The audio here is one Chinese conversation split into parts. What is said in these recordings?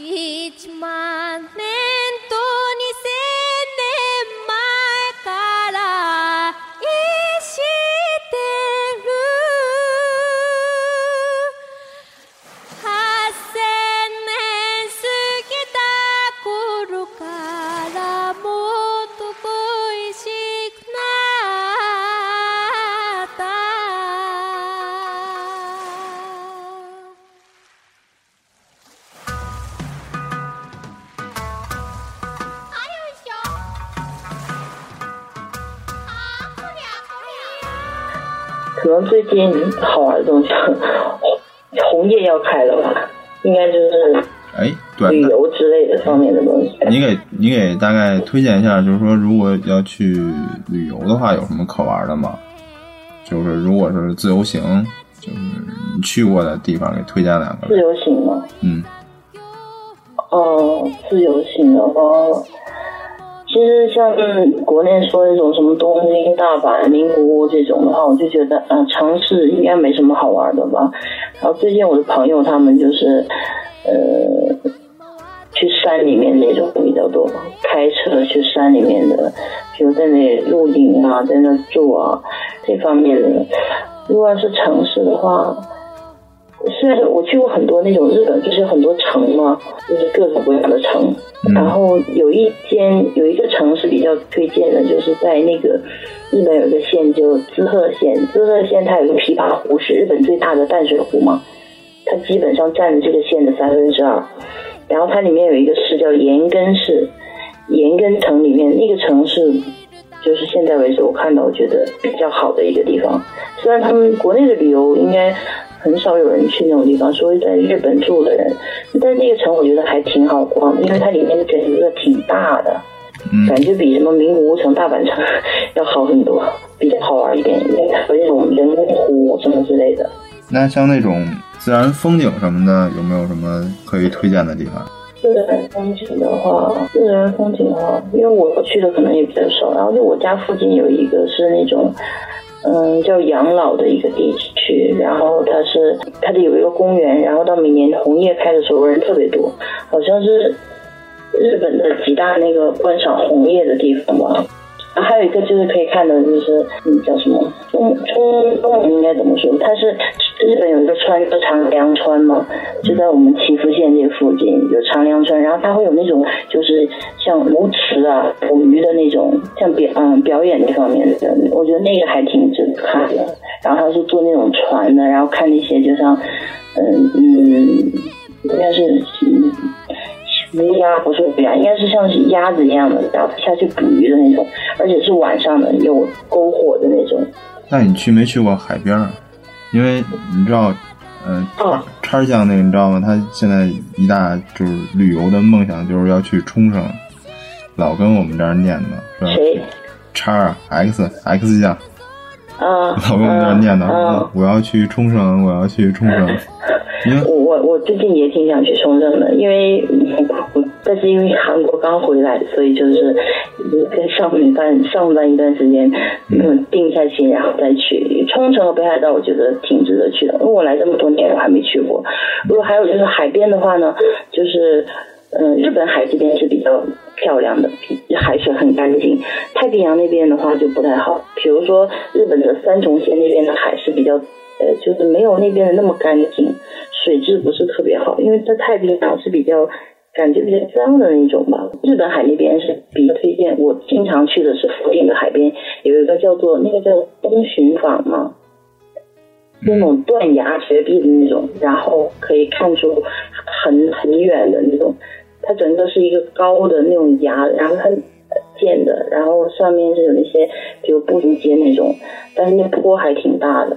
1万最近好玩的东西，红叶要开了吧？应该就是哎，对，旅游之类的方面的东西。你给你给大概推荐一下，就是说如果要去旅游的话，有什么可玩的吗？就是如果是自由行，就是你去过的地方，给推荐两个自。由行吗？嗯，哦，自由行的话，其实像嗯国内说那种什么东京、大阪、名古屋这种的话，我就觉得啊、城市应该没什么好玩的吧。然后最近我的朋友他们就是呃去山里面那种比较多，开车去山里面的，比如在那里露营啊，在那住啊这方面的。如果要是城市的话，虽然我去过很多那种日本，就是很多城嘛，就是各种各样的城。嗯然后有一间有一个城是比较推荐的，就是在那个日本有一个县叫滋贺县，滋贺县它有一个琵琶湖，是日本最大的淡水湖嘛，它基本上占了这个县的三分之二。然后它里面有一个市叫岩根市，岩根城里面那个城市，就是现在为止我看到我觉得比较好的一个地方。虽然他们国内的旅游应该很少有人去那种地方，所以在日本住的人，但那个城我觉得还挺好逛的，因为它里面整个挺大的，嗯感觉比什么名古屋城、大阪城 要好很多，比较好玩一点，因为它有那种人工湖什么之类的。那像那种自然风景什么的，有没有什么可以推荐的地方？自然风景的话，自然风景的话，因为我去的可能也比较少，然后就我家附近有一个是那种，嗯，叫养老的一个地区，然后它是它的有一个公园，然后到每年红叶开的时候人特别多，好像是日本的几大那个观赏红叶的地方吧。然后还有一个就是可以看的，就是嗯叫什么中中中文应该怎么说？它是日本有一个川叫长良川嘛，就在我们岐阜县这附近有长良川，然后它会有那种就是像鸬池啊捕鱼的那种，像表嗯表演这方面的，我觉得那个还挺值得看的。然后它是坐那种船的，然后看那些就像嗯嗯应该是嗯鱼鸭不是鱼鸭，应该是像是鸭子一样的，然后下去捕鱼的那种，而且是晚上的，有篝火的那种。那你去没去过海边儿？因为你知道，呃，哦叉叉酱那个你知道吗？他现在一大就是旅游的梦想就是要去冲绳，老跟我们这儿念叨，是吧？谁？叉 X X 酱，啊，老跟我们这儿念叨，我要去冲绳，我要去冲绳。我我我最近也挺想去冲绳的，因为嗯我但是因为韩国刚回来，所以就是嗯跟上一班上班一段时间，嗯，定下心然后再去冲绳和北海道，我觉得挺值得去的，因为我来这么多年我还没去过。如果还有就是海边的话呢，就是嗯，日本海这边是比较漂亮的，比海水很干净。太平洋那边的话就不太好，比如说日本的三重县那边的海是比较呃，就是没有那边的那么干净。水质不是特别好，因为在太平洋是比较感觉比较脏的那种吧。日本海那边是比较推荐，我经常去的是福建的海边，有一个叫做那个叫东巡坊嘛，那种断崖绝壁的那种，然后可以看出很很远的那种，它整个是一个高的那种崖，然后它建的，然后上面是有那些比如步行街那种，但是那坡还挺大的。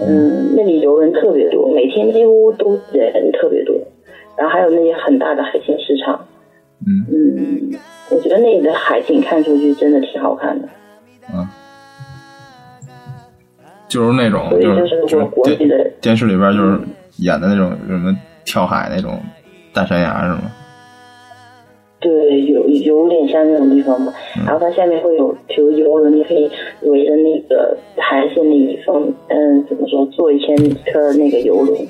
嗯，那里游人特别多，每天几乎都人特别多，然后还有那些很大的海鲜市场。嗯嗯，我觉得那里的海景看出去真的挺好看的。嗯，就是那种所以就就是是就是国际的电电视里边就是演的那种什么跳海那种大山崖是吗？对，有有点像那种地方吧。然后它下面会有，比如游轮，你可以围着那个海鲜那一方，嗯，说，坐一千颗那个游轮。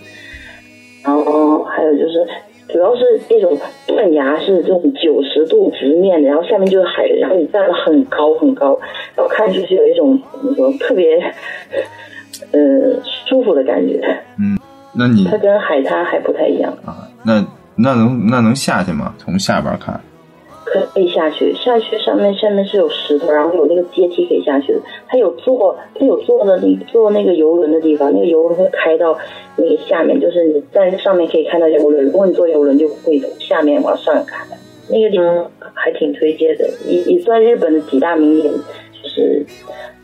然后还有就是主要是那种断崖是这种九十度直面的，然后下面就是海，然后你站得很高很高，然后看上去有一种怎么说特别呃舒服的感觉。嗯那你它跟海滩还不太一样，啊，那那能那能下去吗？从下边看，可以下去，下去上面下面是有石头，然后有那个阶梯可以下去的。它有坐，它有坐的那坐那个游轮的地方，那个游轮会开到那个下面，就是你在上面可以看到游轮。如果你坐游轮，就会从下面往上看。那个地方还挺推荐的，也也算日本的几大名点，就是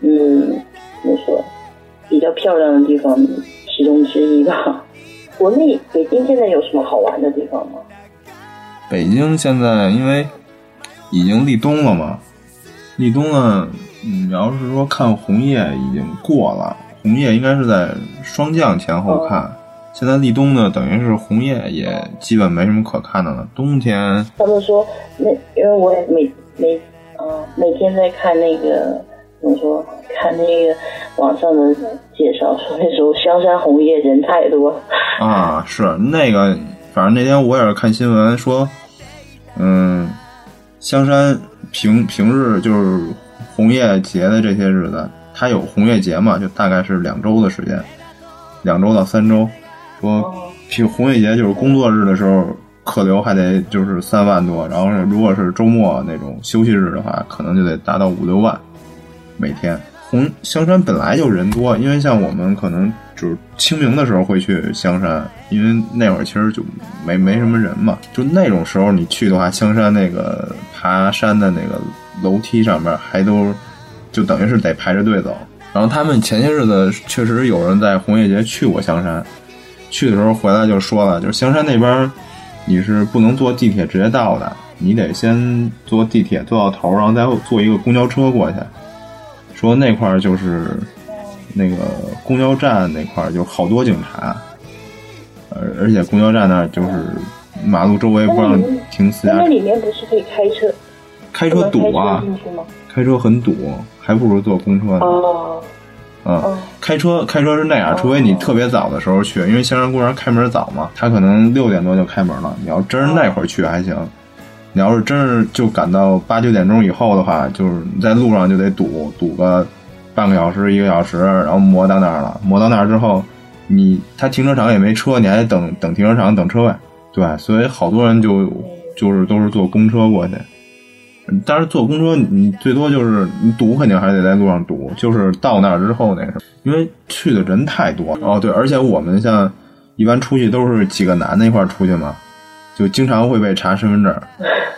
嗯，怎么说，比较漂亮的地方其中之一吧。国内北京现在有什么好玩的地方吗？北京现在因为已经立冬了嘛，立冬了，你要是说看红叶已经过了，红叶应该是在霜降前后看。现在立冬呢，等于是红叶也基本没什么可看的了。冬天他们说那因为我也每每啊、每天在看那个怎么说，看那个网上的介绍，说那时候香山红叶人太多，啊，是那个，反正那天我也是看新闻说，嗯，香山平平日就是红叶节的这些日子，它有红叶节嘛，就大概是两周的时间，两周到三周。说平红叶节就是工作日的时候，客流还得就是三万多，然后如果是周末那种休息日的话，可能就得达到五六万每天。红香山本来就人多，因为像我们可能就是清明的时候会去香山，因为那会儿其实就没没什么人嘛。就那种时候你去的话，香山那个爬山的那个楼梯上面还都就等于是得排着队走。然后他们前些日子确实有人在红叶节去过香山，去的时候回来就说了，就是香山那边你是不能坐地铁直接到的，你得先坐地铁坐到头，然后再坐一个公交车过去。说那块儿就是那个公交站那块儿就好多警察，而而且公交站那儿就是马路周围不让停私家车那，里面不是可以开车？开车堵啊开车，很堵，还不如坐公车呢。哦，嗯哦，开车开车是那样，除非你特别早的时候去，因为香山公园开门早嘛，他可能六点多就开门了。你要真是那会儿去还行，你要是真是就赶到八九点钟以后的话，就是你在路上就得堵堵个半个小时一个小时，然后磨到那儿了。磨到那儿之后，你他停车场也没车，你还得等等停车场等车位。对，所以好多人就就是都是坐公车过去。但是坐公车，你最多就是你堵，肯定还得在路上堵。就是到那儿之后那什么，因为去的人太多哦。对，而且我们像一般出去都是几个男的一块出去嘛，就经常会被查身份证。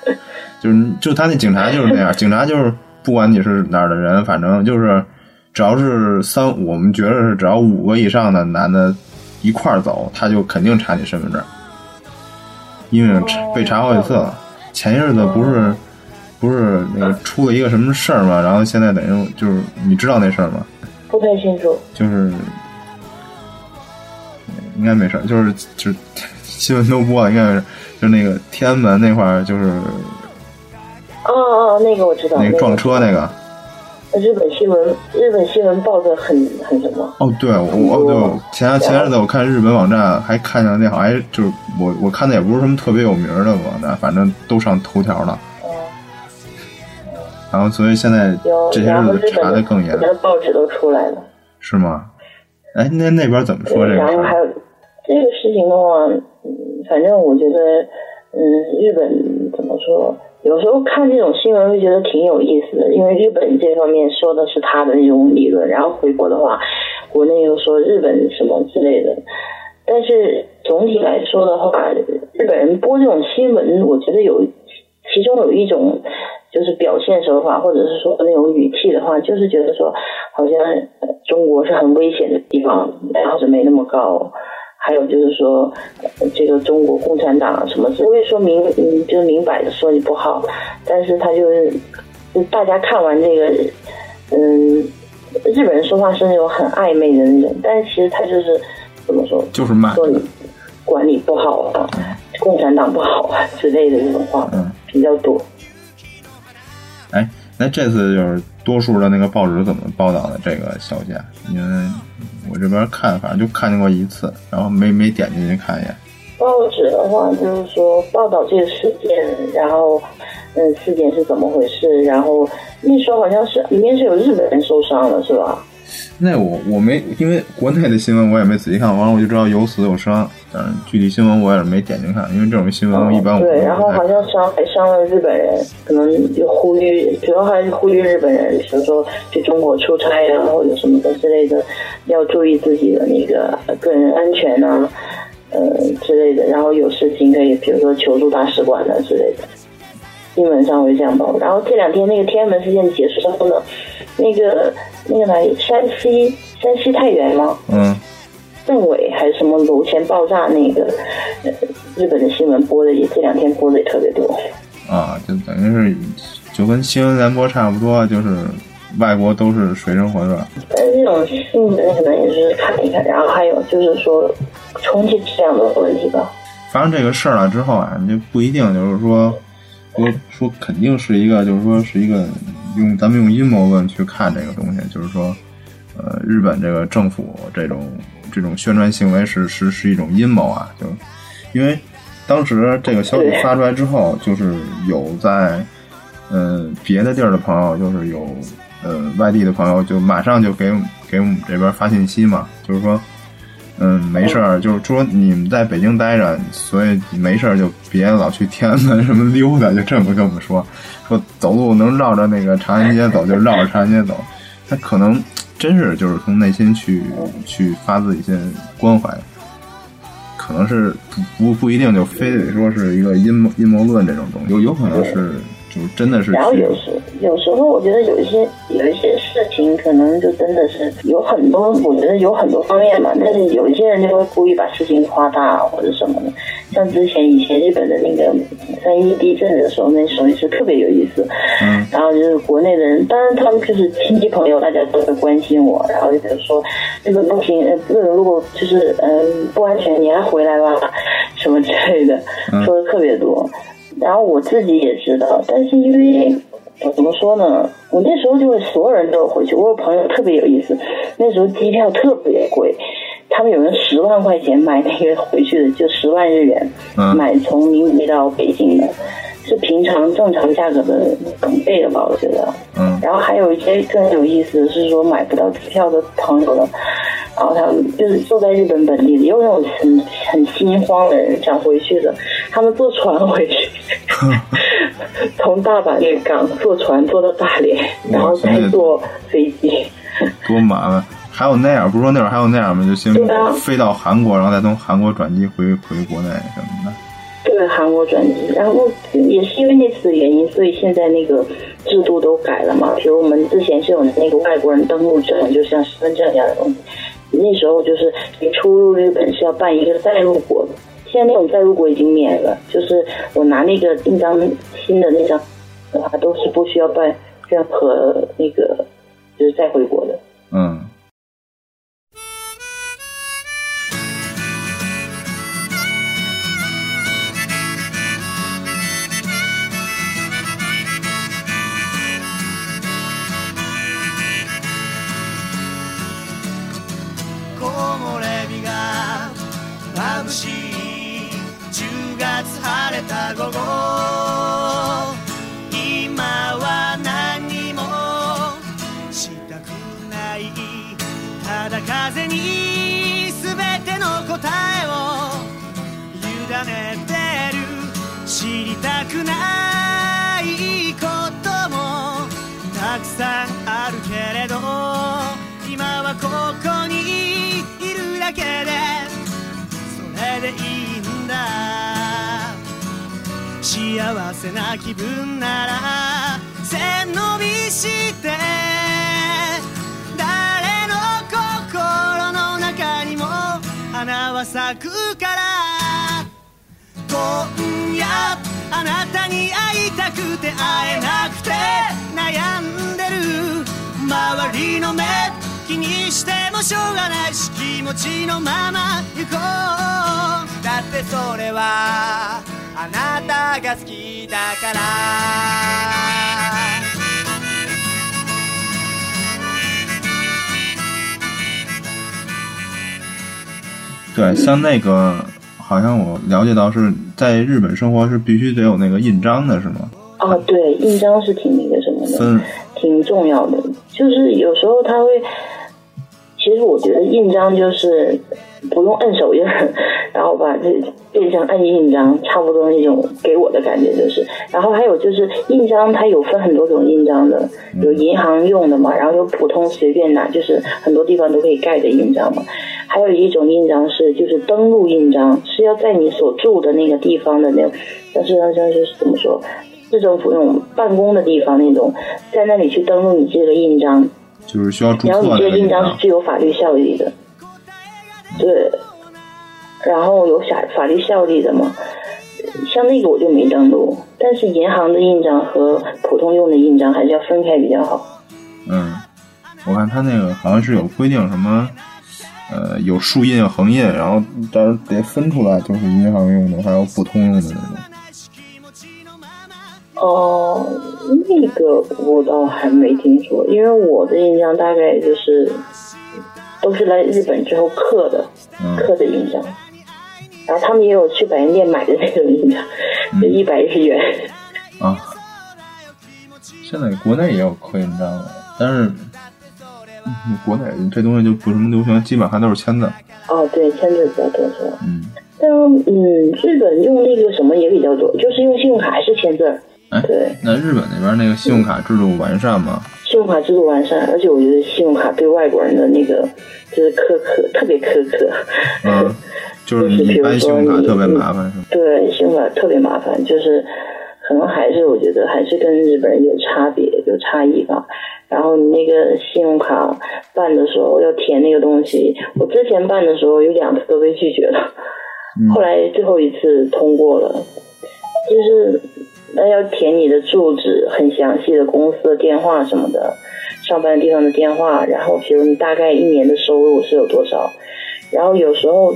就是就他那警察就是那样，警察就是不管你是哪儿的人，反正就是只要是三，我们觉得是只要五个以上的男的一块儿走，他就肯定查你身份证，因为查被查好几次了。前些日子不是不是那个出了一个什么事儿嘛，然后现在等于就是你知道那事儿吗？不太清楚。就是应该没事儿，就是就是新闻都播了，应该没事儿。就那个天安门那块儿，就是哦哦，那个我知道。那个撞车那个。日本新闻，日本新闻报的很很什么？哦，对，我哦对前前日子我看日本网站还看见那好像就是我我看的也不是什么特别有名的网站，反正都上头条了。嗯，然后所以现在，这些日子查的更严，连报纸都出来了。是吗？哎，那那边怎么说这个？然后还有这个事情的话，嗯，反正我觉得，嗯，日本怎么说？有时候看这种新闻会觉得挺有意思的，因为日本这方面说的是他的那种理论，然后回国的话，国内又说日本什么之类的。但是总体来说的话，日本人播这种新闻，我觉得有其中有一种就是表现手法，或者是说那种语气的话，就是觉得说好像中国是很危险的地方，然后是没那么高。还有就是说，呃这个中国共产党啊什么，不会说明嗯，就是明摆着说你不好，但是他就是，就大家看完这个，嗯，日本人说话是那种很暧昧的那种，但是其实他就是怎么说，就是骂说你管理不好啊，共产党不好啊之类的这种话嗯比较多。哎，那这次就是多数的那个报纸怎么报道的这个消息啊？因为我这边看，反正就看见过一次，然后没没点进去看一眼。报纸的话，就是说报道这个事件，然后嗯，事件是怎么回事，然后那时候好像是里面是有日本人受伤了，是吧？那我我没，因为国内的新闻我也没仔细看，完了我就知道有死有伤，但是具体新闻我也是没点进看，因为这种新闻一般我对，然后好像伤还伤了日本人，可能就呼吁，主要还是呼吁日本人，比如说去中国出差啊，或者什么的之类的，要注意自己的那个个人安全啊，呃之类的，然后有事情可以，比如说求助大使馆的之类的。新闻上会这样报，然后这两天那个天安门事件结束之后呢，那个那个哪里山西山西太原吗？嗯，政委还是什么楼前爆炸那个，呃，日本的新闻播的也这两天播的也特别多。啊，就等于是就跟新闻联播差不多，就是外国都是水深火热。但是这种新闻可能也是看一看，然后还有就是说空气质量的问题吧。发生这个事儿了之后啊，就不一定就是说。说说肯定是一个，就是说是一个用咱们用阴谋论去看这个东西，就是说，呃，日本这个政府这种这种宣传行为是是是一种阴谋啊，就因为当时这个消息发出来之后，就是有在嗯别的地儿的朋友，就是有呃外地的朋友，就马上就给给我们这边发信息嘛，就是说。嗯，没事儿，就是说你们在北京待着，所以没事儿就别老去天安门什么溜达，就这么跟我们说，说走路能绕着那个长安街走，就绕着长安街走。他可能真是就是从内心去去发自一些关怀，可能是不不不一定就非得说是一个阴谋阴谋论这种东西，有有可能是。就真的是，然后有时有时候我觉得有一些有一些事情可能就真的是有很多，我觉得有很多方面嘛。但是有一些人就会故意把事情夸大或者什么的。像之前以前日本的那个三一地震的时候，那时候也是特别有意思。嗯。然后就是国内的人，当然他们就是亲戚朋友，大家都会关心我。然后就比如说这个不行，这个如果就是嗯不安全，你还回来吧，什么之类的，说的特别多。然后我自己也知道，但是因为怎么说呢？我那时候就是所有人都回去。我有朋友特别有意思，那时候机票特别贵，他们有人十万块钱买那个回去的，就十万日元买从宁波到北京的，是平常正常价格的两倍了吧？我觉得。嗯。然后还有一些更有意思的是说买不到机票的朋友了。然后他们就是坐在日本本地的，有那种很很心慌的人想回去的，他们坐船回去，从大阪那港坐船坐到大连，然后再坐飞机，多麻烦！还有那样，不是说那会儿还有那样吗？就先飞到韩国，然后再从韩国转机回回国内什么的。对，韩国转机，然后也是因为那次的原因，所以现在那个制度都改了嘛。比如我们之前是有那个外国人登陆证，就像身份证一样的东西。那时候就是你出入日本是要办一个再入国，现在那种再入国已经免了，就是我拿那个印章新的那张的话，都是不需要办任何那个就是再回国的。嗯。ないし気持ちのまま行こうだってそれはあなたが好きだから对，像那个 好像我了解到是在日本生活是必须得有那个印章的，是吗？啊，对，印章是挺那个什么的，分挺重要的。就是有时候他会， 其实我觉得印章就是不用按手印，然后把这变成按印章，差不多那种给我的感觉就是。然后还有就是印章，它有分很多种印章的，有银行用的嘛，然后有普通随便拿，就是很多地方都可以盖的印章嘛。还有一种印章是就是登录印章，是要在你所住的那个地方的那种，但是好像就是怎么说？市政府那种办公的地方那种，在那里去登录你这个印章，就是需要注然后册的你这个印章章是具有法律效力的，对，然后有法法律效力的嘛，像那个我就没登录，但是银行的印章和普通用的印章还是要分开比较好。嗯，我看他那个好像是有规定什么，呃，有竖印、横印，然后到时候得分出来，就是银行用的，还有普通用的那种。哦、那个我倒还没听说，因为我的印象大概就是都是来日本之后刻的，嗯刻的印章，然后他们也有去百元店买的那种印章，就一百日元。啊，现在国内也有刻印章了，但是、嗯国内这东西就不什么流行，基本还都是签字。哦，对，签字比较多是吧？嗯，但嗯，日本用那个什么也比较多，就是用信用卡还是签字儿。哎对，那日本那边那个信用卡制度完善吗？信用卡制度完善，而且我觉得信用卡对外国人的那个就是苛刻，特别苛刻。嗯，就是你办信用卡特别麻烦是吗？对，信用卡特别麻烦，就是可能还是我觉得还是跟日本人有差别，有差异吧。然后你那个信用卡办的时候要填那个东西，我之前办的时候有两次都被拒绝了，嗯后来最后一次通过了，就是那要填你的住址、很详细的公司的电话什么的，上班地方的电话，然后比如你大概一年的收入是有多少，然后有时候，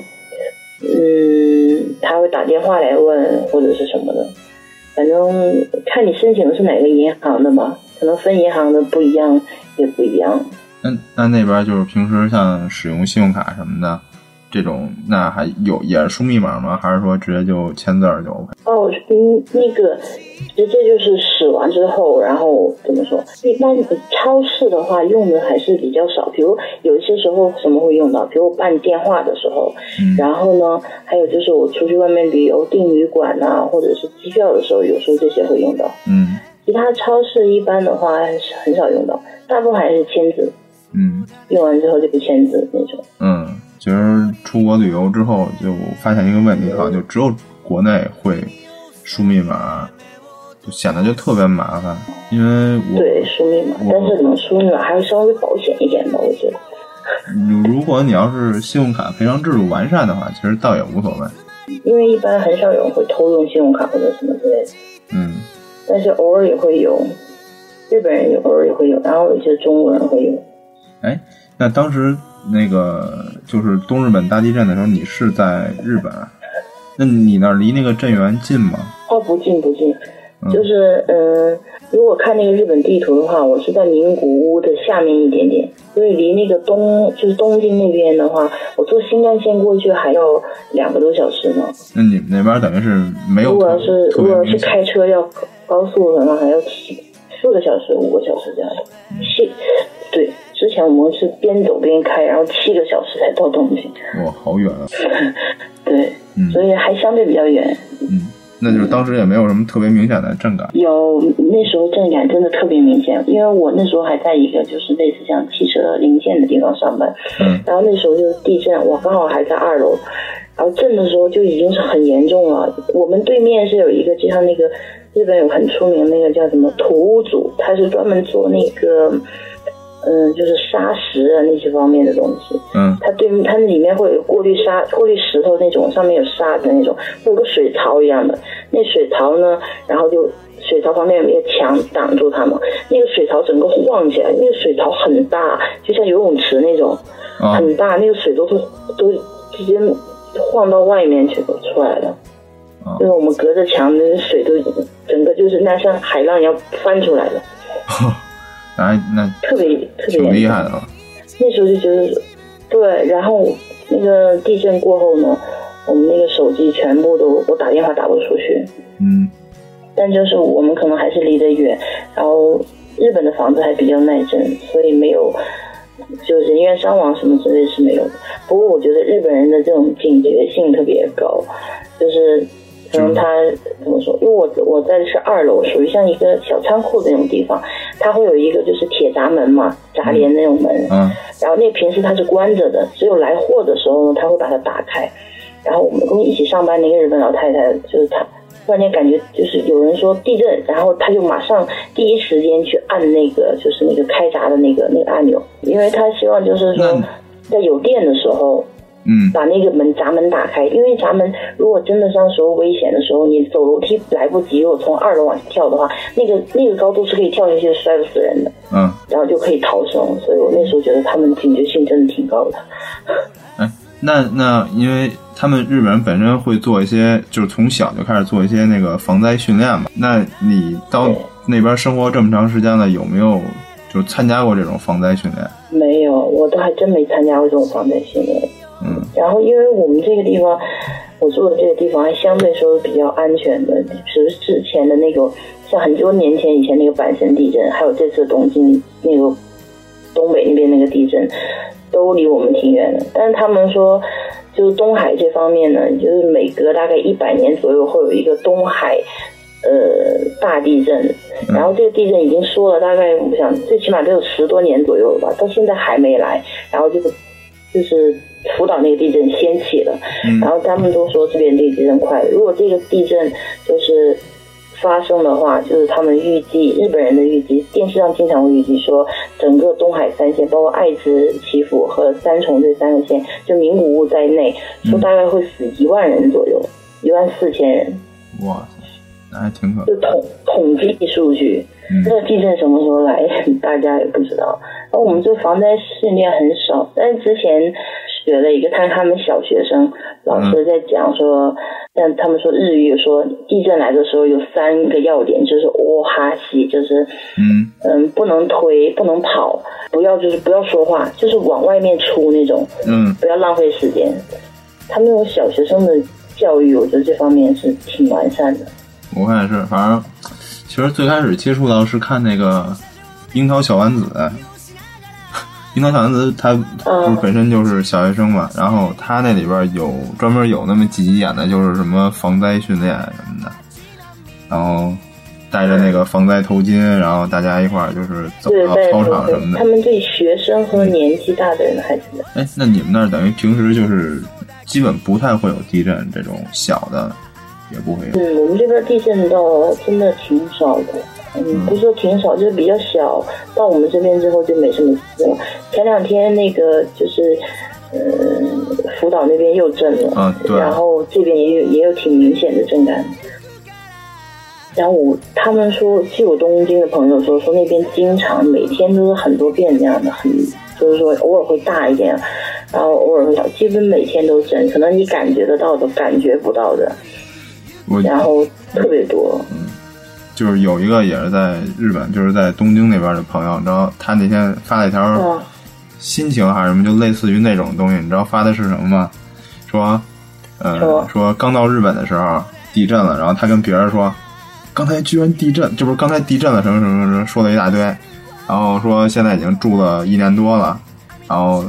嗯，他会打电话来问或者是什么的，反正看你申请的是哪个银行的吧，可能分银行的不一样也不一样。那那那边就是平时像使用信用卡什么的，这种那还有也是输密码吗？还是说直接就签字儿就 OK？哦，嗯，那个直接就是使完之后，然后怎么说？一般超市的话用的还是比较少，比如有一些时候什么会用到，比如我办电话的时候，嗯然后呢，还有就是我出去外面旅游订旅馆呐、或者是机票的时候，有时候这些会用到。嗯其他超市一般的话很少用到，大部分还是签字，嗯用完之后就不签字那种。嗯，其实出国旅游之后就发现一个问题，哈就只有国内会输密码，就显得就特别麻烦。因为我对，输密码，但是可能输密码还是稍微保险一点吧，我觉得。如如果你要是信用卡赔偿制度完善的话，其实倒也无所谓。因为一般很少有人会偷用信用卡或者什么之类的，嗯但是偶尔也会有，日本人也偶尔也会有，然后有些中国人会有。哎，那当时那个就是东日本大地震的时候，你是在日本，那你那儿离那个震源近吗？哦，不近不近，嗯就是嗯，如果看那个日本地图的话，我是在名古屋的下面一点点，所以离那个东就是东京那边的话，我坐新干线过去还要两个多小时呢。那你们那边等于是没有如果要是如果要是。开车要高速的话，还要七四个小时、五个小时这样。是对，之前我们是边走边开，然后七个小时才到东京。哇，好远啊！对，嗯所以还相对比较远。嗯，那就是当时也没有什么特别明显的震感。有那时候震感真的特别明显，因为我那时候还在一个就是类似像汽车零件的地方上班，嗯然后那时候就是地震，我刚好还在二楼，然后震的时候就已经是很严重了。我们对面是有一个，就像那个日本有很出名那个叫什么土屋组，他是专门做那个，嗯，就是砂石啊那些方面的东西。嗯它对它里面会有过滤沙、过滤石头那种，上面有沙的那种，会有个水槽一样的。那水槽呢，然后就水槽旁边有一个墙挡住它嘛，那个水槽整个晃起来，那个水槽很大，就像游泳池那种，啊很大，那个水都是都直接晃到外面去出来了。啊就是我们隔着墙，那个水都整个就是那像海浪一样翻出来了，那还那特别特别挺。厉害的了。那时候就觉得，对，然后那个地震过后呢，我们那个手机全部都我打电话打不出去。嗯但就是我们可能还是离得远，然后日本的房子还比较耐震，所以没有就人员伤亡什么之类是没有的。不过我觉得日本人的这种警觉性特别高，就是可能他怎么说？因为我我在的是二楼，属于像一个小仓库的那种地方，它会有一个就是铁闸门嘛，闸帘那种门，嗯然后那平时它是关着的，只有来货的时候呢，他会把它打开。然后我们跟我一起上班的一个日本老太太，就是她突然间感觉就是有人说地震，然后她就马上第一时间去按那个就是那个开闸的那个那个按钮，因为她希望就是说在有电的时候嗯把那个门闸门打开，因为闸门如果真的像时候危险的时候，你走楼梯来不及，如果从二楼往下跳的话，那个那个高度是可以跳下去摔不死人的，嗯，然后就可以逃生。所以我那时候觉得他们警觉性真的挺高的。哎，那那因为他们日本人本身会做一些，就是从小就开始做一些那个防灾训练嘛。那你到那边生活这么长时间了，有没有就参加过这种防灾训练？没有，我都还真没参加过这种防灾训练。嗯然后，因为我们这个地方，我住的这个地方还相对说比较安全的，只是之前的那个，像很多年前以前那个阪神地震，还有这次东京那个东北那边那个地震，都离我们挺远的。但是他们说，就是东海这方面呢，就是每隔大概一百年左右会有一个东海。呃，大地震，然后这个地震已经说了，大概我想最起码都有十多年左右了吧，到现在还没来。然后这个就是福岛那个地震掀起了，嗯然后他们都说这边这个地震快。如果这个地震就是发生的话，就是他们预计日本人的预计，电视上经常会预计说，整个东海三县，包括爱知、岐阜和三重这三个县，就名古屋在内，说大概会死一万人左右，一万四千人。哇塞，那还挺可就统统计数据，嗯那个地震什么时候来，大家也不知道。然后我们这防灾训练很少，但是之前学了一个，看他们小学生老师在讲说，但他们说日语说地震来的时候有三个要点，就是哦哈西，就是嗯嗯不能推，不能跑，不要就是不要说话，就是往外面出那种，嗯不要浪费时间。他们那种小学生的教育，我觉得这方面是挺完善的。我看也是，反正其实最开始接触到是看那个《樱桃小丸子》，樱桃小丸子他不是本身就是小学生嘛，然后他那里边有专门有那么几集演的就是什么防灾训练什么的，然后戴着那个防灾头巾，然后大家一块儿就是走对，到操场什么的。他。们对学生和年纪大的人还是哎，那你们那儿等于平时就是基本不太会有地震这种小的，也不会。嗯，我们这边地震倒真的挺少的，嗯，不是说挺少，就是比较小。到我们这边之后就没什么事了。前两天那个就是，嗯，福岛那边又震了，啊对然后这边也有也有挺明显的震感。然后我他们说，据我东京的朋友说，说那边经常每天都是很多遍那样的，很就是说偶尔会大一点，然后偶尔会小，基本每天都震，可能你感觉得到的，感觉不到的，我然后特别多。嗯就是有一个也是在日本，就是在东京那边的朋友，你知道他那天发了一条嗯心情还是什么，就类似于那种东西，你知道发的是什么吗？说，呃，说说刚到日本的时候地震了，然后他跟别人说，刚才居然地震，这不是刚才地震了什么什么什么，说了一大堆，然后说现在已经住了一年多了，然后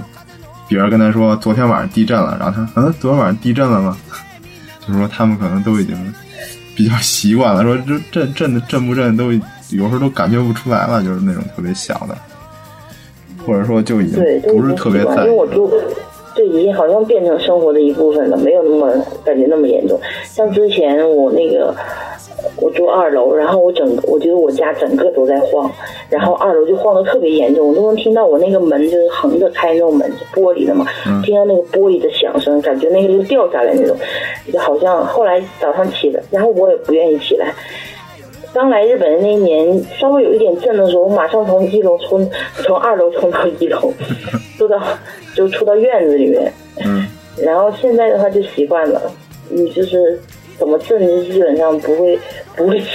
别人跟他说昨天晚上地震了，然后他嗯，昨天晚上地震了吗？就是说他们可能都已经比较习惯了，说这震震的震不震都有时候都感觉不出来了，就是那种特别小的，或者说就已经对，不是特别在意。因为我住，对，已经好像变成生活的一部分了，没有那么感觉那么严重。像之前我那个，我住二楼，然后我整个，我觉得我家整个都在晃，然后二楼就晃得特别严重，我都能听到我那个门就是横着开那种门，玻璃的嘛，听到那个玻璃的响声，感觉那个就掉下来那种，就好像后来早上起来，然后我也不愿意起来。刚来日本的那一年，稍微有一点震的时候，我马上从一楼冲，从二楼冲到一楼，出到就出到院子里面。嗯，然后现在的话就习惯了，你就是怎么震，就基本上不会不会起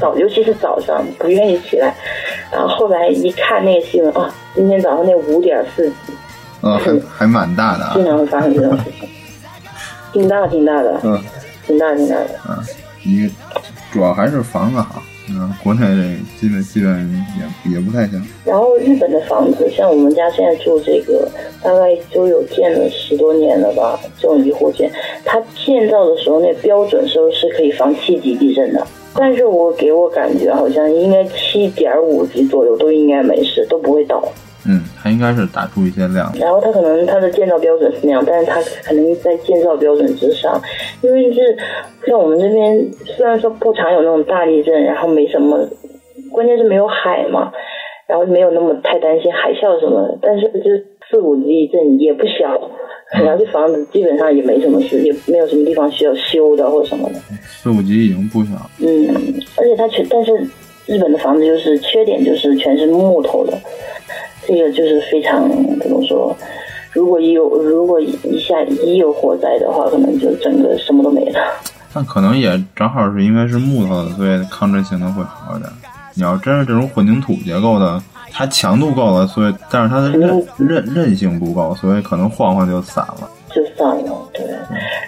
早，尤其是早上不愿意起来。然后后来一看那个新闻啊，今天早上那五点四级，啊，还还蛮大的啊经。常会发生这种事情。挺大挺大的，嗯挺大挺大的。嗯，你主要还是房子好，嗯，国产的基本基本也也不太行。然后日本的房子，像我们家现在住这个，大概都有建了十多年了吧，这种一户建，它建造的时候那标准时候是可以防七级地震的，但是我给我感觉好像应该七点五级左右都应该没事，都不会倒。嗯，它应该是打出一些量。然后它可能它的建造标准是那样，但是它可能在建造标准之上，因为是像我们这边虽然说不常有那种大地震，然后没什么，关键是没有海嘛，然后没有那么太担心海啸什么的，但是就四五级地震也不小，然后这房子基本上也没什么事，也没有什么地方需要修的或者什么的，四五级已经不小，嗯，而且它全但是日本的房子就是缺点就是全是木头的。这个就是非常怎么说？如果一有如果一下一有火灾的话，可能就整个什么都没了。但可能也正好是因为是木头的，所以抗震性能会好一点。你要真是这种混凝土结构的，它强度够了，所以但是它的韧韧韧性不够，所以可能晃晃就散了。就散了，对。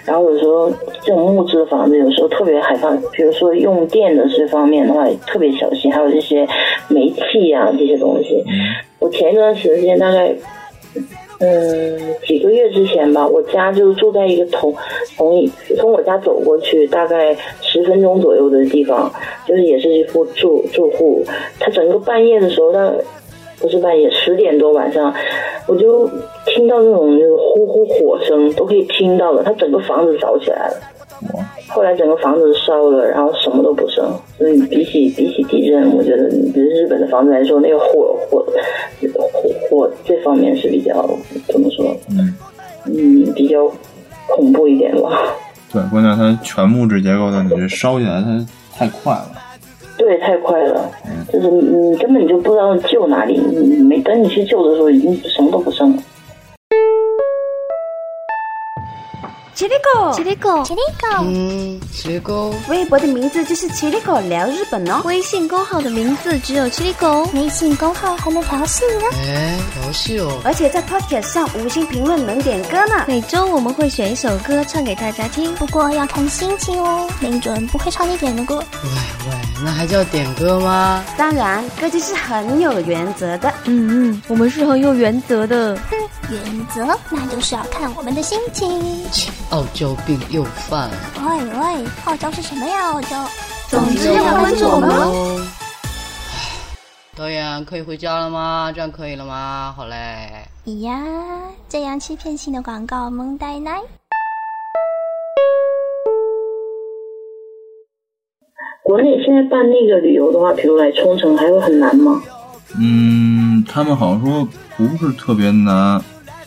然后有时候这种木质的房子，有时候特别害怕，比如说用电的这方面的话，特别小心。还有这些煤气啊这些东西。我前一段时间大概，嗯，几个月之前吧，我家就住在一个同同一从我家走过去大概十分钟左右的地方，就是也是一户住住户，他整个半夜的时候，他不是半夜十点多晚上，我就听到那种那个呼呼火声，都可以听到了，他整个房子着起来了。哇，后来整个房子烧了，然后什么都不剩。所以比起比起地震，我觉得比如日本的房子来说，那个火火火火这方面是比较怎么说？嗯嗯，比较恐怖一点吧。对，关键它全木质结构的，你这烧起来它太快了。对，太快了，就是你根本就不知道救哪里，你没等你去救的时候，已经什么都不剩了。嗯，奇狗，微博的名字就是奇力狗聊日本哦。微信公号的名字只有奇力狗。微信公号还能调戏呢。哎，调戏哦。而且在 Podcast 上五星评论能点歌呢。每周我们会选一首歌唱给大家听，不过要看心情哦，没准不会唱你点的歌。喂喂，那还叫点歌吗？当然，歌姬是很有原则的。嗯嗯，我们是很有原则的。哼，原则那就是要看我们的心情。傲娇病又犯。喂喂，傲娇是什么呀？傲娇。总之要关注我们哦。导演可以回家了吗？这样可以了吗？好嘞。咦呀，这样欺骗性的广告萌呆奶。国内现在办那个旅游的话，比如来冲绳，还会很难吗？嗯，他们好像说不是特别难，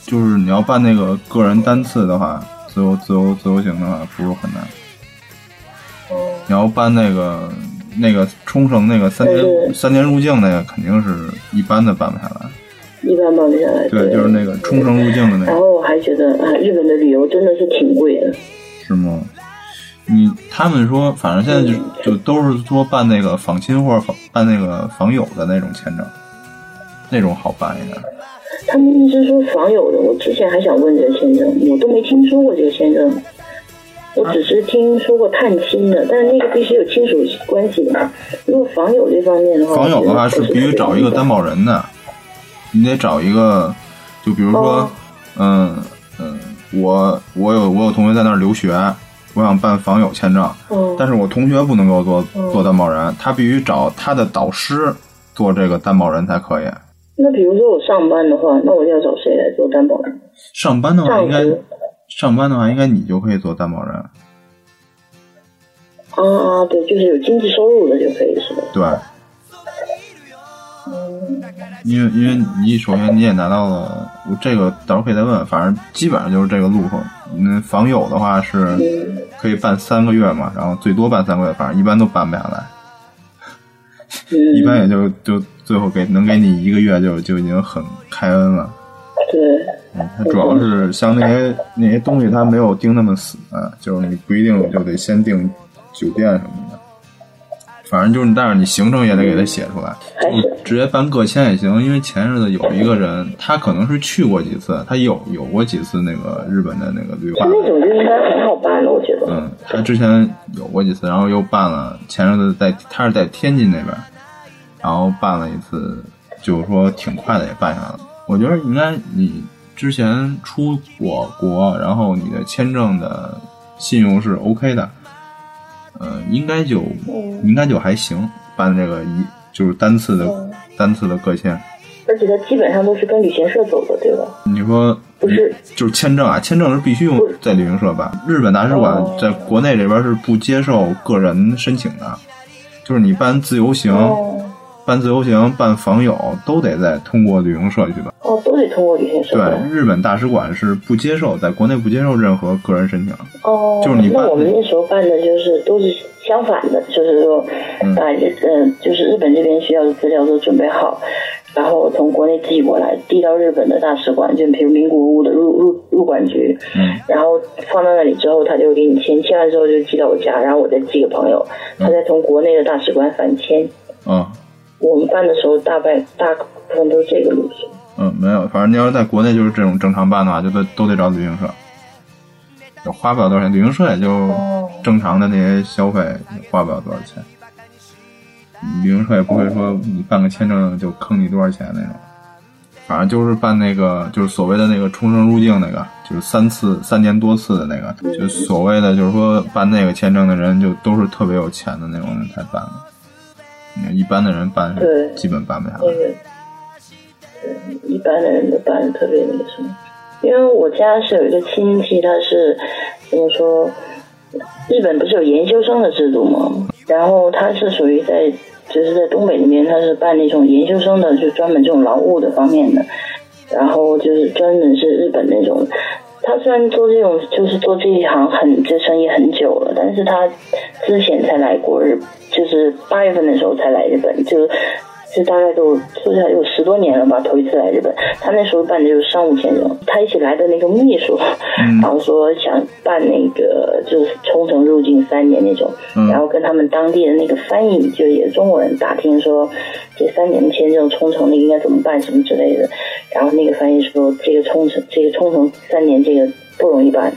就是你要办那个个人单次的话，自由自由自由行的话，不是很难。你要办那个那个冲绳那个三年三年入境那个，肯定是一般的办不下来。一般办不下来。对，就是那个冲绳入境的那个，然后我还觉得啊，日本的旅游真的是挺贵的。是吗？你他们说，反正现在就就都是说办那个访亲或者访办那个访友的那种签证，那种好办一点。他们一直说访友的，我之前还想问这个签证，我都没听说过这个签证。我只是听说过探亲的，但是那个必须有亲属关系的嘛。如果访友这方面的话，访友的话是必须找一个担保人的，你得找一个，就比如说哦，嗯嗯，我我有我有同学在那儿留学，我想办访友签证，哦但是我同学不能给我做嗯做担保人，他必须找他的导师做这个担保人才可以。那比如说我上班的话，那我要找谁来做担保人？上班的话，应该上班的话，应该你就可以做担保人。啊啊，对，就是有经济收入的就可以是吧？对，因为因为你首先你也拿到了，我这个到时候可以再问，反正基本上就是这个路数。嗯，房友的话是嗯可以办三个月嘛，然后最多办三个月，反正一般都办不下来，嗯，一般也就就最后给能给你一个月就就已经很开恩了。对，嗯，它主要是像那些那些东西，它没有定那么死，就是你不一定就得先订酒店什么的。反正就是，但是你行程也得给他写出来，你直接办个签也行。因为前日子有一个人，他可能是去过几次，他有有过几次那个日本的那个绿化。那应该很好办的，我觉得。嗯，他之前有过几次，然后又办了，前日子在他是在天津那边，然后办了一次，就是说挺快的也办下来了。我觉得应该你之前出过国，然后你的签证的信用是 OK 的，呃，应该就应该就还行，办这个一就是单次的单次的个签。而且它基本上都是跟旅行社走的，对吧？你说不是就是签证啊，签证是必须用在旅行社办。日本大使馆哦在国内这边是不接受个人申请的，就是你办自由行、哦办自由行、办访友都得在通过旅行社去办。哦，都得通过旅行社对。，日本大使馆是不接受，在国内不接受任何个人申请。哦，就是你办那我们那时候办的就是都是相反的，就是说嗯把日嗯、就是日本这边需要的资料都准备好，然后从国内寄过来，递到日本的大使馆，就比如名古屋的入入入管局，嗯，然后放到那里之后，他就给你签，签完之后就寄到我家，然后我再寄给朋友，他再从国内的大使馆返签。嗯我们办的时候大概大部分都是这个路线。嗯，没有，反正你要是在国内就是这种正常办的话，就都都得找旅行社，也花不了多少钱，旅行社也就正常的那些消费也花不了多少钱。旅行社也不会说你办个签证就坑你多少钱那种，反正就是办那个就是所谓的那个冲绳入境那个，就是三次三年多次的那个，就所谓的就是说办那个签证的人就都是特别有钱的那种人才办的，嗯一般的人办是对基本办不下来那。个，对，一般的人都办的特别那个什么。因为我家是有一个亲戚，他是怎么说？日本不是有研究生的制度吗？然后他是属于在就是在东北那边，他是办那种研究生的，就专门这种劳务的方面的。然后就是专门是日本那种，他虽然做这种就是做这一行很这生意很久了，但是他之前才来过日，就是八月份的时候才来日本，就就大概都说起来有十多年了吧，头一次来日本。他那时候办的就是商务签证，他一起来的那个秘书，然后说想办那个就是冲绳入境三年那种，嗯。然后跟他们当地的那个翻译，就也是中国人打听说这三年的签证冲绳的应该怎么办什么之类的，然后那个翻译说这个冲绳这个冲绳三年这个不容易办，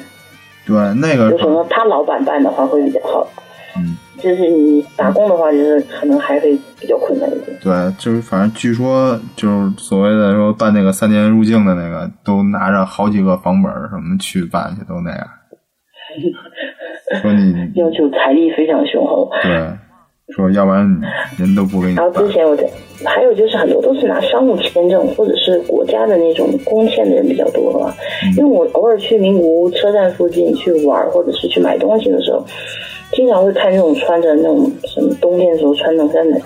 对，那个有可能他老板办的话会比较好，嗯，就是你打工的话，就是可能还会比较困难一点。对，就是反正据说就是所谓的说办那个三年入境的那个，都拿着好几个房本什么去办去，都那样。说你要求财力非常雄厚，对，说要不然人都不给你然后之。前我在，还有就是很多都是拿商务签证或者是国家的那种工签的人比较多吧。因为我偶尔去名古屋车站附近去玩，或者是去买东西的时候，经常会看那种穿着那种什么冬天的时候穿那种像那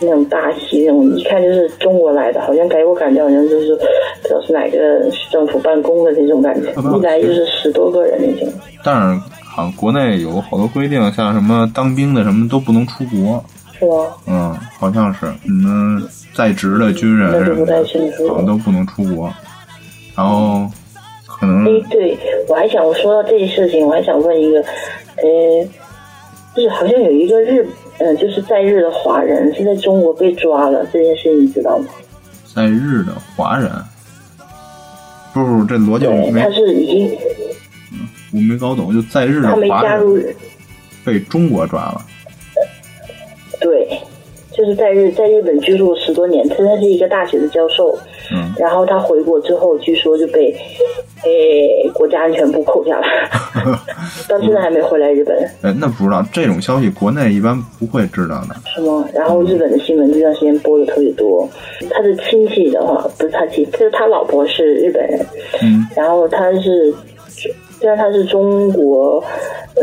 那种大旗那种，一看就是中国来的，好像给我感觉好像就是不知道是哪个市政府办公的那种感觉，一来就是十多个人那种。但是好像国内有好多规定，像什么当兵的什么都不能出国。是吗？嗯，好像是，你们，在职的军人什么都不能出国。然后可能哎，对，我还想我说到这些事情，我还想问一个，呃，就是好像有一个日，呃，就是在日的华人是在中国被抓了，这件事你知道吗？在日的华人，不是不，这逻辑我，没他是已经我没搞懂，就在日的他没华加入人被中国抓了。对，就是在日在日本居住了十多年，他他是一个大学的教授，嗯，然后他回国之后，据说就被，诶国家安全部扣下来，到现在还没回来日本。哎，那不知道这种消息，国内一般不会知道的。是吗？然后日本的新闻这段时间播的特别多。他的亲戚的话，不是他亲，就是他老婆是日本人，嗯，然后他是虽然他是中国，呃，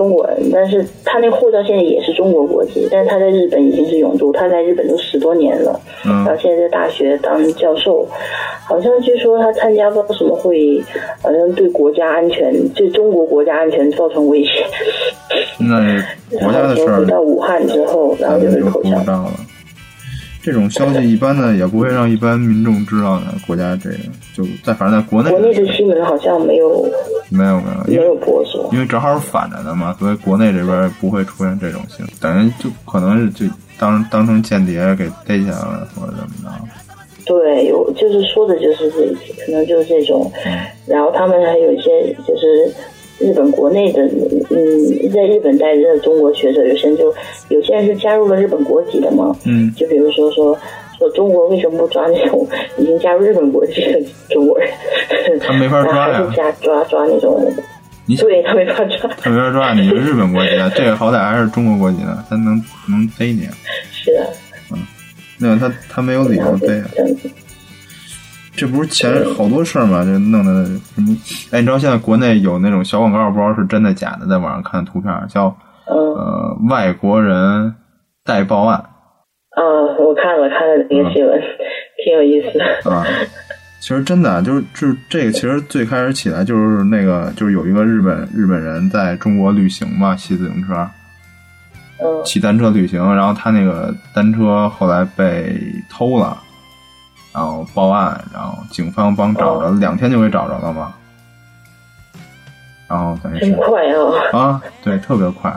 中国人，但是他那护照现在也是中国国籍，但是他在日本已经是永住，他在日本都十多年了，嗯然后现在在大学当教授，好像据说他参加不知道什么会议，好像对国家安全，对中国国家安全造成威胁。那是国家的事儿到武汉之后，然后就咱们就不被扣下了。这种消息一般呢也不会让一般民众知道的。国家这个就在反正在国内国内的新闻好像没有没有没有，没有播是吧？因为正好是反着的嘛，所以国内这边不会出现这种新闻，等于就可能是就当当成间谍给逮起来了或者怎么着。对，有就是说的就是这，可能就是这种。然后他们还有一些就是日本国内的，嗯，在日本待着的中国学者，有些人就有些人是加入了日本国籍的嘛，嗯，就比如说说说中国为什么不抓那种已经加入日本国籍的中国人？他没法抓呀还是加抓抓那种对他没法抓，他没法抓你，是日本国籍的，这个好歹还是中国国籍的，他能能逮你？是的，那他他没有理由逮啊。这样子。这不是前好多事儿嘛，就弄的什么？哎，你知道现在国内有那种小广告，不知道是真的假的，在网上看的图片，叫嗯呃外国人代报案啊，我看了看了那个新闻，挺有意思的。啊。其实真的就是就是这个，其实最开始起来就是那个，就是有一个日本日本人在中国旅行嘛，骑自行车，嗯骑单车旅行，然后他那个单车后来被偷了，然后报案，然后警方帮找着，两天就给找着了嘛。然后等于是啊！啊，对，特别快。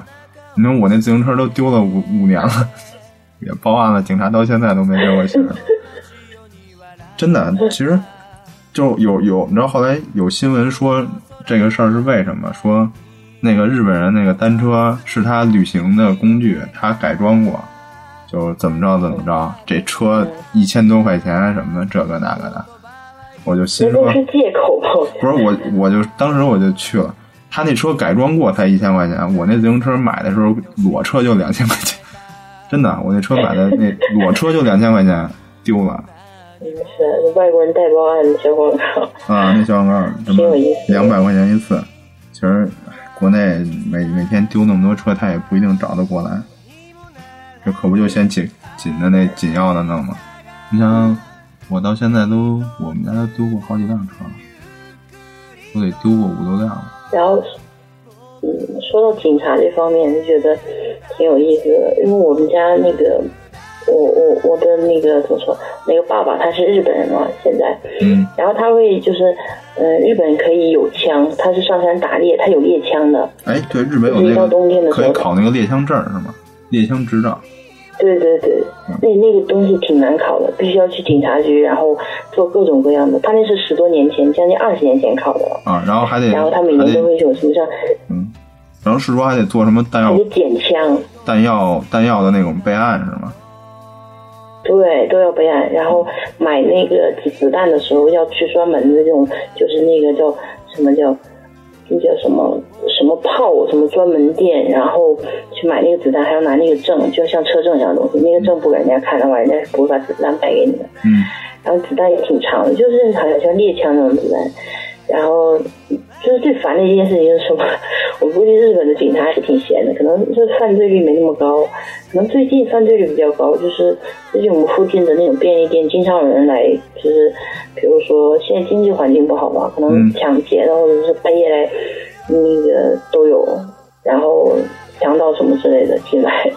你说我那自行车都丢了五五年了，也报案了，警察到现在都没给我信儿。真的，其实就有有，你知道后来有新闻说这个事儿是为什么？说那个日本人那个单车是他旅行的工具，他改装过，就怎么着怎么着，这车一千多块钱什么的，这个那个的，我就心说是借口吧？不是我，我就当时我就去了，他那车改装过才一千块钱，我那自行车买的时候裸车就两千块钱，真的，我那车买的 那裸车就两千块钱丢了。嗯，是外国人代报案的小广告，啊！那小广告他妈挺有意思两百块钱一次，其实国内每每天丢那么多车，他也不一定找得过来，这可不就先紧紧的那紧要的弄吗？你想，我到现在都我们家都丢过好几辆车了，都得丢过五六辆了。然后，嗯，说到警察这方面，就觉得挺有意思的，因为我们家那个，我我我的那个怎么说，那个爸爸他是日本人嘛，现在，嗯然后他会就是，呃，日本可以有枪，他是上山打猎，他有猎枪的，哎，对，日本有那就是一到冬天个可以的时候考那个猎枪证是吗？猎枪执照。对对对，那那个东西挺难考的，必须要去警察局，然后做各种各样的。他那是十多年前，将近二十年前考的了。啊，然后还得然后他每年都会有什么像，嗯，然后是说还得做什么弹药还得捡枪，弹药弹药的那种备案是吗？对，都要备案。然后买那个子子弹的时候，要去专门的这种，就是那个叫什么叫，那叫什么什么炮什么专门店，然后去买那个子弹，还要拿那个证，就像车证一样的东西。那个证不给人家看的话，人家是不会把子弹卖给你的。嗯然后子弹也挺长的，就是好像像猎枪那种子弹。然后就是最烦的一件事情是什么？我估计日本的警察也挺闲的，可能是犯罪率没那么高，可能最近犯罪率比较高，就是最近我们附近的那种便利店经常有人来，就是比如说现在经济环境不好吧，可能嗯抢劫的或者是半夜来那个都有，然后强盗什么之类的进来，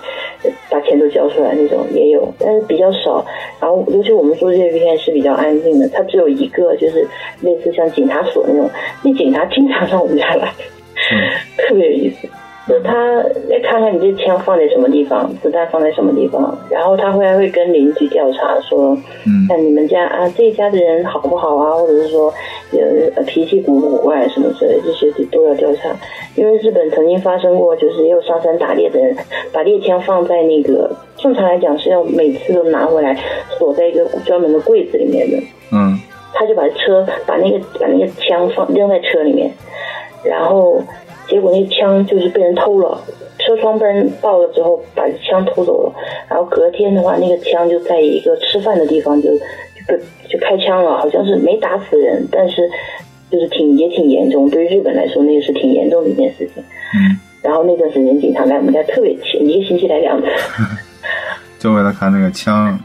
把钱都交出来那种也有，但是比较少。然后尤其我们住这边是比较安静的，它只有一个就是类似像警察所那种，那警察经常上我们家来，特别有意思。就他要看看你这枪放在什么地方，子弹放在什么地方，然后他会还会跟邻居调查说，嗯。看你们家啊这一家的人好不好啊，或者是说呃脾气古不古怪什么之类，这些都要调查。因为日本曾经发生过，就是也有上山打猎的人把猎枪放在那个正常来讲是要每次都拿回来锁在一个专门的柜子里面的，嗯。他就把车把那个把那个枪放扔在车里面，然后结果那枪就是被人偷了，车窗被人爆了之后把枪偷走了，然后隔天的话那个枪就在一个吃饭的地方就就被就开枪了，好像是没打死人，但是就是挺也挺严重，对于日本来说那个是挺严重的一件事情。嗯，然后那段时间警察来我们家特别勤，一个星期来两次。就为了看那个枪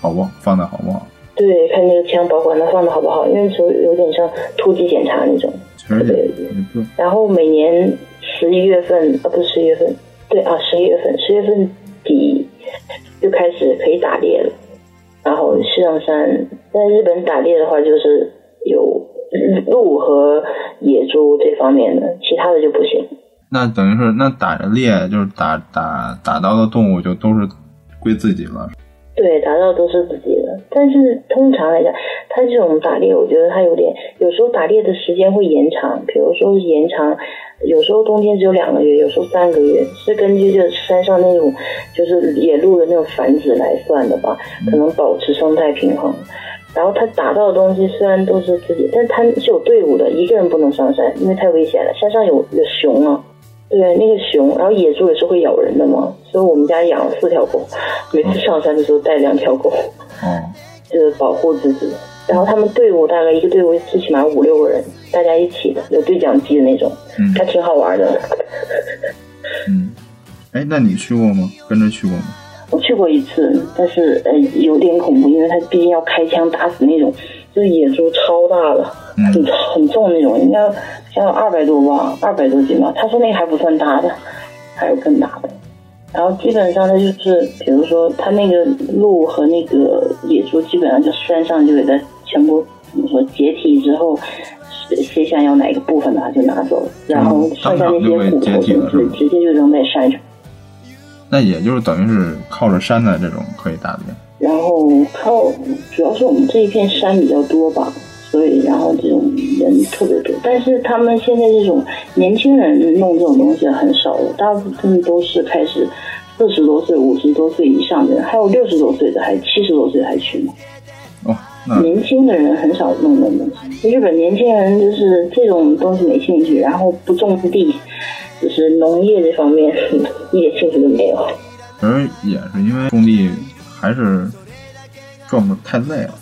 好不好放的好不好。对，看那个枪保管的放的好不好，因为说有点像突击检查那种。其实也也不然后每年十一月份，啊不是十一月份，对啊十一月份，十月份底就开始可以打猎了。然后西藏山，在日本打猎的话，就是有鹿和野猪这方面的，其他的就不行。那等于是那打着猎，就是打打打到的动物就都是归自己了。对，打到都是自己的。但是通常来讲，他这种打猎，我觉得他有点，有时候打猎的时间会延长，比如说延长，有时候冬天只有两个月，有时候三个月，是根据这山上那种就是野鹿的那种繁殖来算的吧，可能保持生态平衡。然后他打到的东西虽然都是自己，但他是有队伍的，一个人不能上山，因为太危险了。山上有有熊啊。对，那个熊，然后野猪也是会咬人的嘛，所以我们家养了四条狗，每次上山的时候带两条狗，哦，就是保护自己。然后他们队伍大概一个队伍最起码五六个人，大家一起的，有对讲机的那种，嗯还挺好玩的。嗯，哎，那你去过吗？跟着去过吗？我去过一次，但是呃有点恐怖，因为它毕竟要开枪打死那种，就是野猪超大的，嗯很很重那种，应该像二百多吧，二百多斤吧。他说那个还不算大的，还有更大的。然后基本上它就是，比如说它那个鹿和那个野猪，基本上就山上就给它全部怎么说解体之后，谁谁想要哪个部分拿就拿走，然后剩下那些骨头什么之类，直接就扔在山上。那也就是等于是靠着山的这种可以打猎。然后靠，主要是我们这一片山比较多吧，所以然后这种人特别多。但是他们现在这种年轻人弄这种东西很少了，大部分都是开始四十多岁、五十多岁以上的人，还有六十多岁的，还有七十多岁还去呢。哦，年轻的人很少弄这种东西。日本年轻人就是这种东西没兴趣，然后不种地，就是农业这方面 一点兴趣都没有。可是也是因为种地还是种的太累了。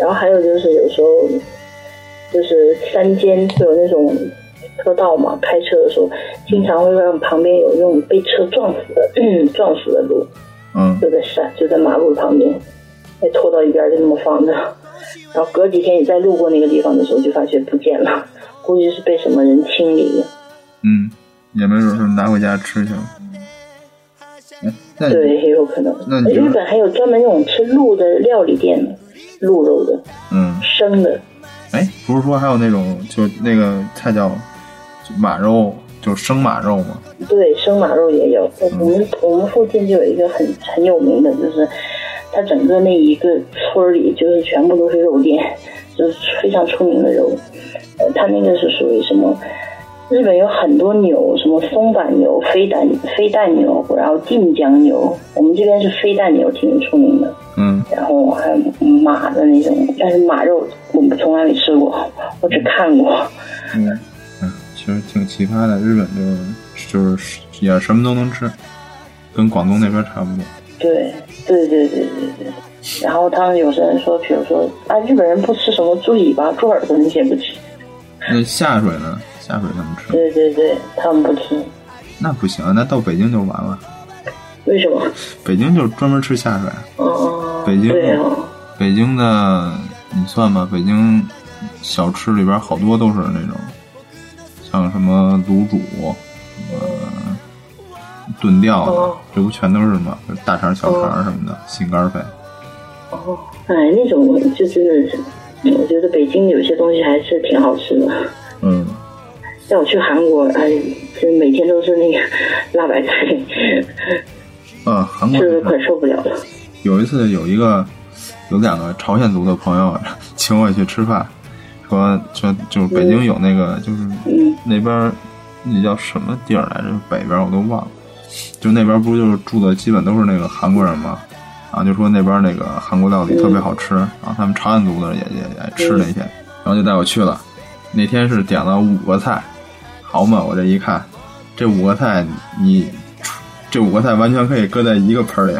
然后还有就是有时候就是山间会有那种车道嘛，开车的时候经常会让旁边有那种被车撞死的 撞死的路，嗯，就在山就在马路旁边，被拖到一边就那么放着。然后隔几天你再路过那个地方的时候，就发现不见了，估计是被什么人清理了。嗯，也没准是拿回家吃去了。对，也有可能那。日本还有专门那种吃鹿的料理店呢，鹿肉的嗯，生的。哎，不是说还有那种就那个菜叫马肉，就生马肉吗？对，生马肉也有。我们我们附近就有一个很很有名的，就是它整个那一个村儿里，就是全部都是肉店，就是非常出名的肉。呃，它那个是属于什么？日本有很多牛，什么松板牛、飞蛋飞蛋牛，然后晋江牛。我们这边是飞蛋牛挺出名的，嗯，然后还有马的那种，但是马肉我们从来没吃过，我只看过。嗯，嗯，其实挺奇葩的。日本就是就是也什么都能吃，跟广东那边差不多。对对对对对对。然后他们有些人说，比如说啊，日本人不吃什么猪尾巴、猪耳朵那些不吃。那下水呢？下水他们吃？对对对，他们不吃。那不行，那到北京就完了。为什么？北京就是专门吃下水。哦，北京对哦，北京的，你算吧，北京小吃里边好多都是那种，像什么卤煮，呃，炖吊子，哦这不全都是吗？大肠、小肠什么的，心肝肺。哦，哎，那种就真的是，我觉得北京有些东西还是挺好吃的。嗯，像我去韩国，哎，就每天都是那个辣白菜，呃，韩国吃的就是快受不了了。有一次有一个有两个朝鲜族的朋友 请我去吃饭，说说就是北京有那个就是嗯那边那叫什么地儿来着？北边我都忘了，就那边不就是住的基本都是那个韩国人吗？然后就说那边那个韩国料理特别好吃，然后他们朝鲜族的也也也吃那些，然后就带我去了。那天是点了五个菜，好嘛，我这一看，这五个菜你这五个菜完全可以搁在一个盆里，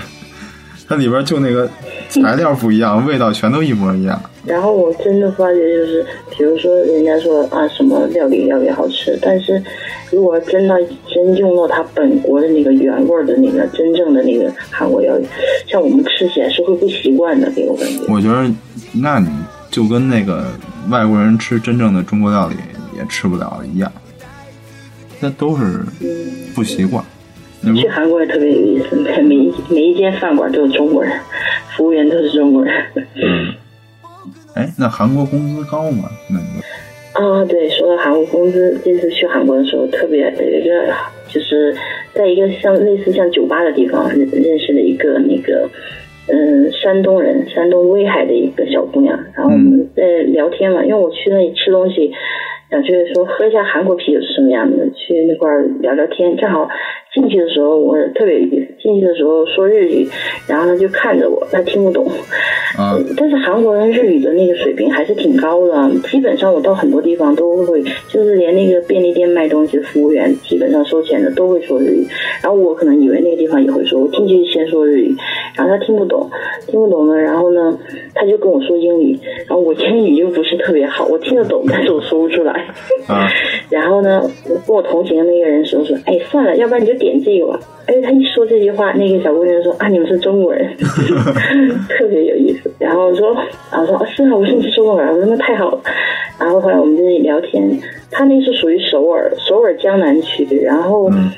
它里边就那个材料不一样，味道全都一模一样。然后我真的发觉，就是比如说人家说啊什么料理料理好吃，但是如果真的真用到它本国的那个原味儿的那个真正的那个韩国料理，像我们吃起来是会不习惯的，给我感觉。我觉得，那你就跟那个外国人吃真正的中国料理也吃不了一样，那都是不习惯。去韩国也特别有意思，每每一每一间饭馆都有中国人，服务员都是中国人。嗯，哎，那韩国工资高吗？那个啊，对，说到韩国工资，这次去韩国的时候，特别有一个，就是在一个像类似像酒吧的地方认认识了一个那个，嗯，山东人，山东威海的一个小姑娘，然后我们在聊天嘛，因为我去那里吃东西，想去说喝一下韩国啤酒是什么样的，去那块儿聊聊天，正好进去的时候我特别有意思，进去的时候说日语，然后他就看着我，他听不懂。啊，但是韩国人日语的那个水平还是挺高的啊，基本上我到很多地方都会，就是连那个便利店卖东西的服务员，基本上收钱的都会说日语。然后我可能以为那个地方也会说，我进去先说日语，然后他听不懂，听不懂呢，然后呢，他就跟我说英语，然后我英语又不是特别好，我听得懂，但是我说不出来。啊 然后呢，跟我同行的那个人说说，哎，算了，要不然你就点这个吧。哎，他一说这句话，那个小姑娘说啊，你们是中国人，特别有意思。然后我说，然后说、哦、是啊，我说你是中国人，我说那太好了。然后后来我们在那里聊天，他那是属于首尔，首尔江南区，然后嗯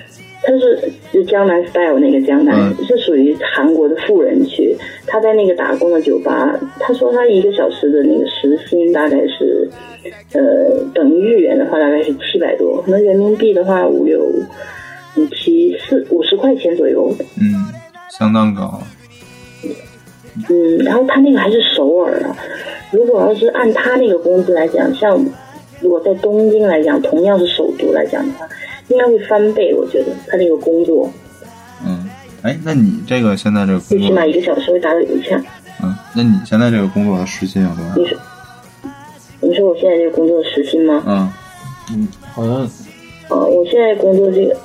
他是就江南 style 那个江南、嗯是属于韩国的富人区。他在那个打工的酒吧，他说他一个小时的那个时薪大概是，呃，等于日元的话大概是七百多，可能人民币的话五六五七四五十块钱左右。嗯，相当高。嗯，然后他那个还是首尔啊。如果要是按他那个工资来讲，像如果在东京来讲，同样是首都来讲的话，应该会翻倍。我觉得他那个工作，嗯，哎，那你这个现在这个工作最起码，一个小时会达到一千。嗯，那你现在这个工作的时薪有多少？你说，你说我现在这个工作的时薪吗？嗯，嗯，好像呃，我现在工作这个，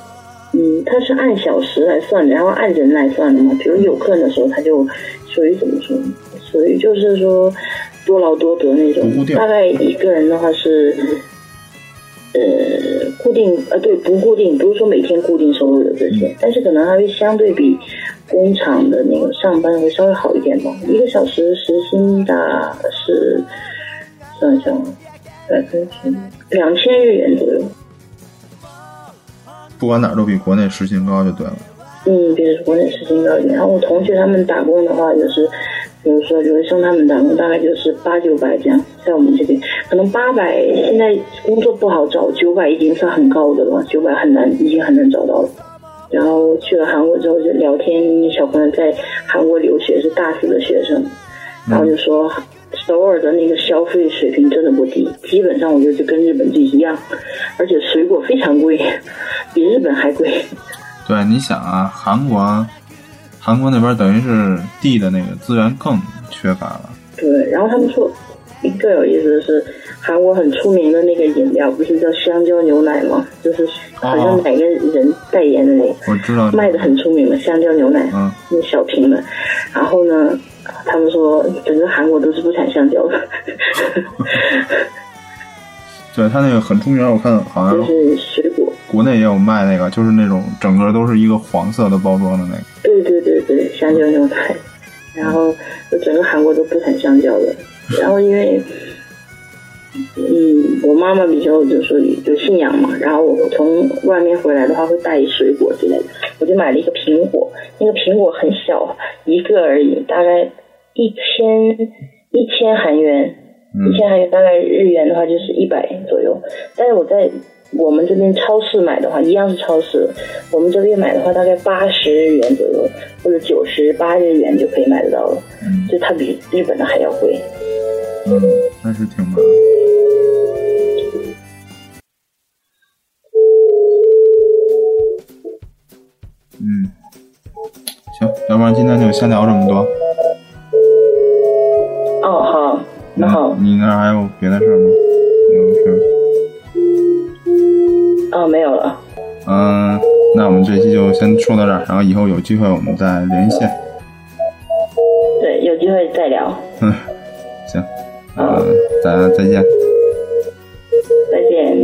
嗯，它是按小时来算的，然后按人来算的嘛。比如有客人的时候，他就属于怎么说呢？属于就是说多劳多得那种大概一个人的话是，呃，固定呃对不固定，不是说每天固定收入的这些，但是可能还会相对比工厂的那个上班会稍微好一点吧。一个小时时薪大是算一下啊，百分之两千日元左右。不管哪儿都比国内时薪高就对了。嗯，比国内时薪高一点。然后我同学他们打工的话，就是比如说留学生他们打工大概就是八九百这样，在我们这边可能八百现在工作不好找，九百已经算很高的了，九百很难，已经很难找到了。然后去了韩国之后就聊天，小朋友在韩国留学是大四的学生，然后就说首尔的那个消费水平真的不低，基本上我觉得就跟日本就一样，而且水果非常贵，比日本还贵。对，你想啊，韩国，韩国那边等于是地的那个资源更缺乏了。对，然后他们说更有意思的是，韩国很出名的那个饮料不是叫香蕉牛奶吗？就是好像哪个人代言的那个，我知道，卖的很出名的香蕉牛奶，嗯，那小瓶的。然后呢，他们说整个韩国都是不产香蕉的，对他那个很出名，我看好像就是。国内也有卖那个，就是那种整个都是一个黄色的包装的那个。对对对对，香蕉牛排。然后就整个韩国都不产香蕉的。然后因为，嗯，我妈妈比较就属于有信仰嘛，然后我从外面回来的话会带水果之类的，我就买了一个苹果，那个苹果很小，一个而已，大概一千一千韩元，嗯一千韩元大概日元的话就是一百左右，但是我在我们这边超市买的话，一样是超市，我们这边买的话大概八十日元左右，或者九十八日元就可以买得到了，嗯就它比日本的还要贵。嗯，那是挺难。嗯，行，要不然今天就先聊这么多。哦，好，那好，你那还有别的事吗？哦，没有了。嗯，那我们这期就先说到这儿，然后以后有机会我们再连线。对，有机会再聊，嗯，行，嗯，大家再见。再见。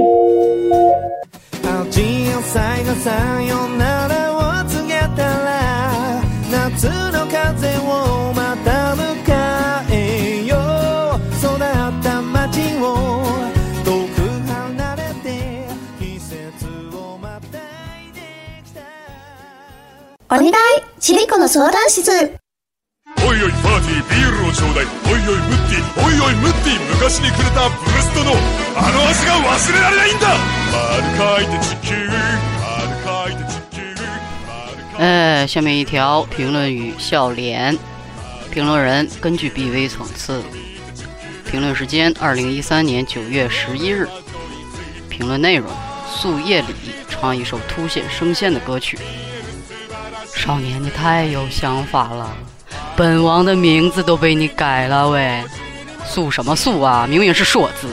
願いちびっこの相談室おい おいおいパーティービールをちょうだいおいおいムッティおいおいムッティ昔にくれたブレストのあの味が忘れられないんだ丸書いて地球丸書いて地球哎，下面一条评论语笑脸，评论人根据 BV 层次，评论时间二零一三年九月十一日，评论内容宿夜里唱一首凸显声线的歌曲。 少年，你太有想法了，本王的名字都被你改了喂，素什么素啊？明明是硕字。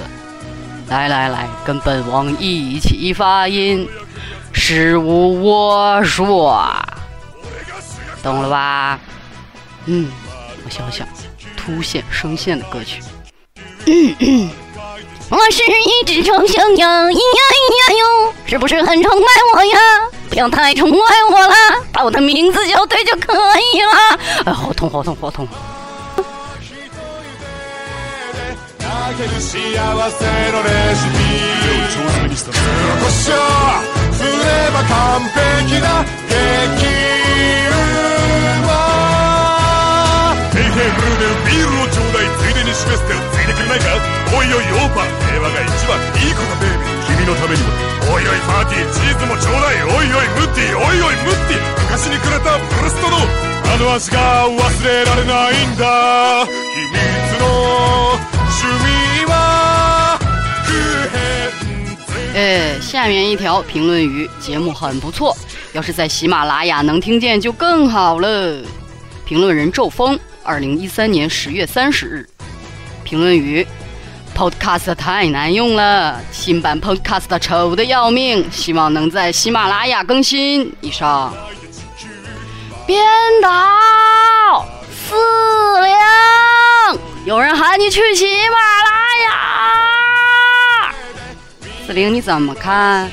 来来来，跟本王一起发音。事无我说，懂了吧？嗯，我想想，凸显声线的歌曲。我是一只臭小羊，咿呀咿呀哟，是不是很崇拜我呀？不要太崇拜我了，把我的名字叫对就可以了。哎，好痛，好痛，好痛！泣ける幸せのレシピ上手にした黒胡椒振れば完璧な激うまヘイヘイブルーでビールをちょうだいついでに示してくれないかおいおいオーパー平和が一番いい子だベイビー君のためにもおいおいパーティーチーズもちょうだいおいおいムッティおいおいムッティ昔にくれたブルストのあの味が忘れられないんだ秘密の趣味は不変哎，下面一条评论语，节目很不错，要是在喜马拉雅能听见就更好了。评论人骤风，二零一三年十月三十日。评论语 podcast 太难用了新版 podcast 丑的要命希望能在喜马拉雅更新。以上。编导四零有人喊你去喜马拉雅。四零你怎么看？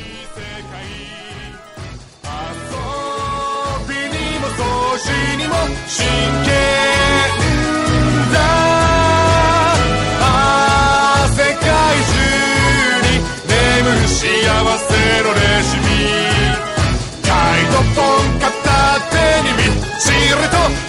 irritó